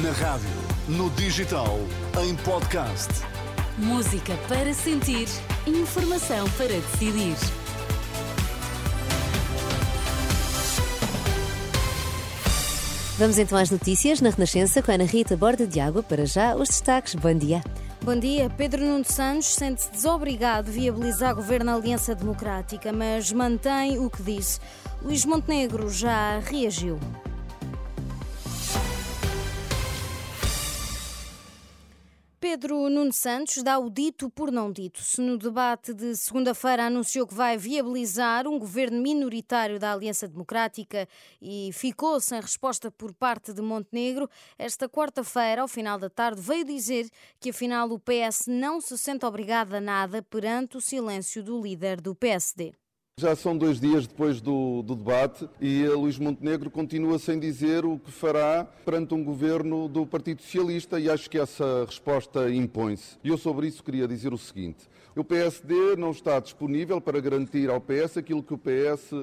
Na rádio, no digital, em podcast. Música para sentir, informação para decidir. Vamos então às notícias na Renascença com a Ana Rita Borda de Água. Para já, os destaques. Bom dia. Bom dia. Pedro Nuno Santos sente-se desobrigado de viabilizar governo na Aliança Democrática, mas mantém o que disse. Luís Montenegro já reagiu. Nuno Santos dá o dito por não dito. Se no debate de segunda-feira anunciou que vai viabilizar um governo minoritário da Aliança Democrática e ficou sem resposta por parte de Montenegro, esta quarta-feira, ao final da tarde, veio dizer que afinal o PS não se sente obrigado a nada perante o silêncio do líder do PSD. Já são dois dias depois do, do, debate e Luís Montenegro continua sem dizer o que fará perante um governo do Partido Socialista e acho que essa resposta impõe-se. E eu sobre isso queria dizer o seguinte. O PSD não está disponível para garantir ao PS aquilo que o PS eh,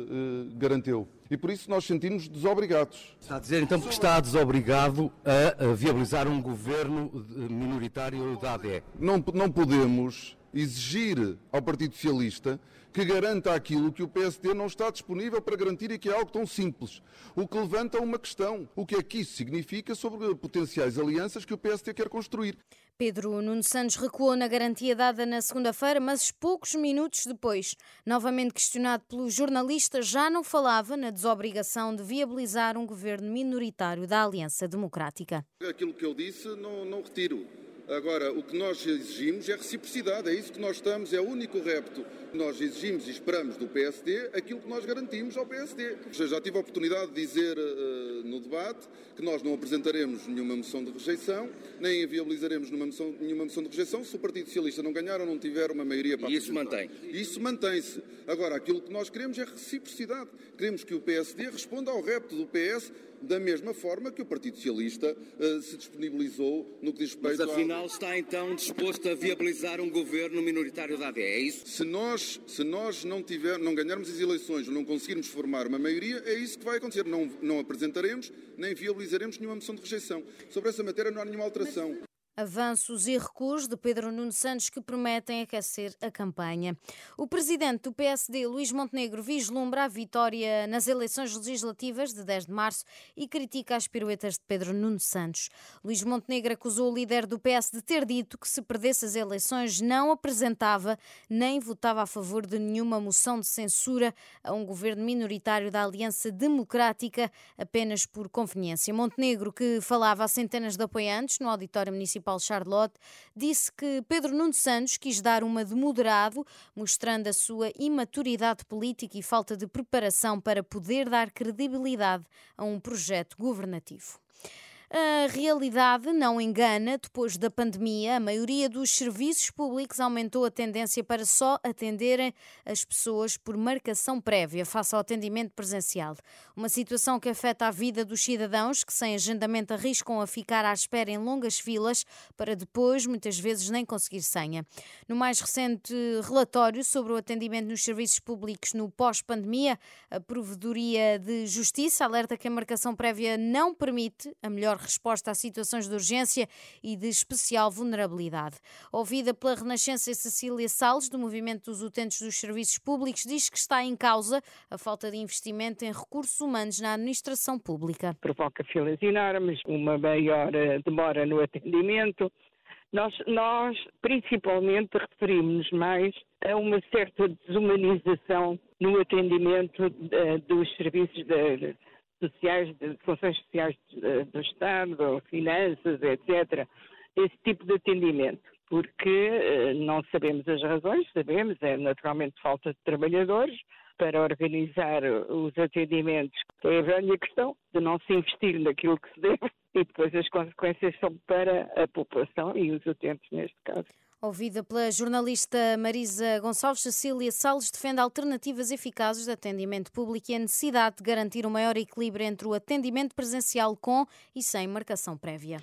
garanteu. E por isso nós sentimos desobrigados. Está a dizer então que está desobrigado a, a viabilizar um governo minoritário da AD? Não, não podemos exigir ao Partido Socialista que garanta aquilo que o PSD não está disponível para garantir e que é algo tão simples. O que levanta uma questão: o que é que isso significa sobre potenciais alianças que o PSD quer construir? Pedro Nuno Santos recuou na garantia dada na segunda-feira, mas poucos minutos depois, novamente questionado pelos jornalistas, já não falava na desobrigação de viabilizar um governo minoritário da Aliança Democrática. Aquilo que eu disse não, não retiro. Agora, o que nós exigimos é reciprocidade, é isso que nós estamos, é o único repto. Nós exigimos e esperamos do PSD aquilo que nós garantimos ao PSD. Já tive a oportunidade de dizer uh, no debate que nós não apresentaremos nenhuma moção de rejeição, nem viabilizaremos nenhuma moção, nenhuma moção de rejeição se o Partido Socialista não ganhar ou não tiver uma maioria para E isso mantém? Isso mantém-se. Agora, aquilo que nós queremos é reciprocidade. Queremos que o PSD responda ao repto do PS da mesma forma que o Partido Socialista uh, se disponibilizou no que diz respeito Mas afinal está então disposto a viabilizar um governo minoritário da AD, é isso? Se nós, se nós não, tiver, não ganharmos as eleições ou não conseguirmos formar uma maioria, é isso que vai acontecer. Não, não apresentaremos nem viabilizaremos nenhuma moção de rejeição. Sobre essa matéria não há nenhuma alteração. Avanços e recuos de Pedro Nuno Santos que prometem aquecer a campanha. O presidente do PSD, Luís Montenegro, vislumbra a vitória nas eleições legislativas de 10 de março e critica as piruetas de Pedro Nuno Santos. Luís Montenegro acusou o líder do PS de ter dito que se perdesse as eleições não apresentava nem votava a favor de nenhuma moção de censura a um governo minoritário da Aliança Democrática apenas por conveniência. Montenegro, que falava a centenas de apoiantes no auditório municipal Paulo Charlotte, disse que Pedro Nuno Santos quis dar uma de moderado, mostrando a sua imaturidade política e falta de preparação para poder dar credibilidade a um projeto governativo. A realidade não engana. Depois da pandemia, a maioria dos serviços públicos aumentou a tendência para só atenderem as pessoas por marcação prévia, face ao atendimento presencial. Uma situação que afeta a vida dos cidadãos que, sem agendamento, arriscam a ficar à espera em longas filas para depois, muitas vezes, nem conseguir senha. No mais recente relatório sobre o atendimento nos serviços públicos no pós-pandemia, a Provedoria de Justiça alerta que a marcação prévia não permite a melhor resposta a situações de urgência e de especial vulnerabilidade. Ouvida pela Renascença Cecília Salles, do Movimento dos Utentes dos Serviços Públicos, diz que está em causa a falta de investimento em recursos humanos na administração pública. Provoca filas enormes, uma maior eh, demora no atendimento. Nós, nós principalmente referimos mais a uma certa desumanização no atendimento uh, dos serviços de, sociais, funções sociais do Estado, finanças, etc. Esse tipo de atendimento. Porque eh, não sabemos as razões, sabemos, é naturalmente falta de trabalhadores para organizar os atendimentos. É a velha questão de não se investir naquilo que se deve e depois as consequências são para a população e os utentes neste caso. Ouvida pela jornalista Marisa Gonçalves, Cecília Salles defende alternativas eficazes de atendimento público e a necessidade de garantir um maior equilíbrio entre o atendimento presencial com e sem marcação prévia.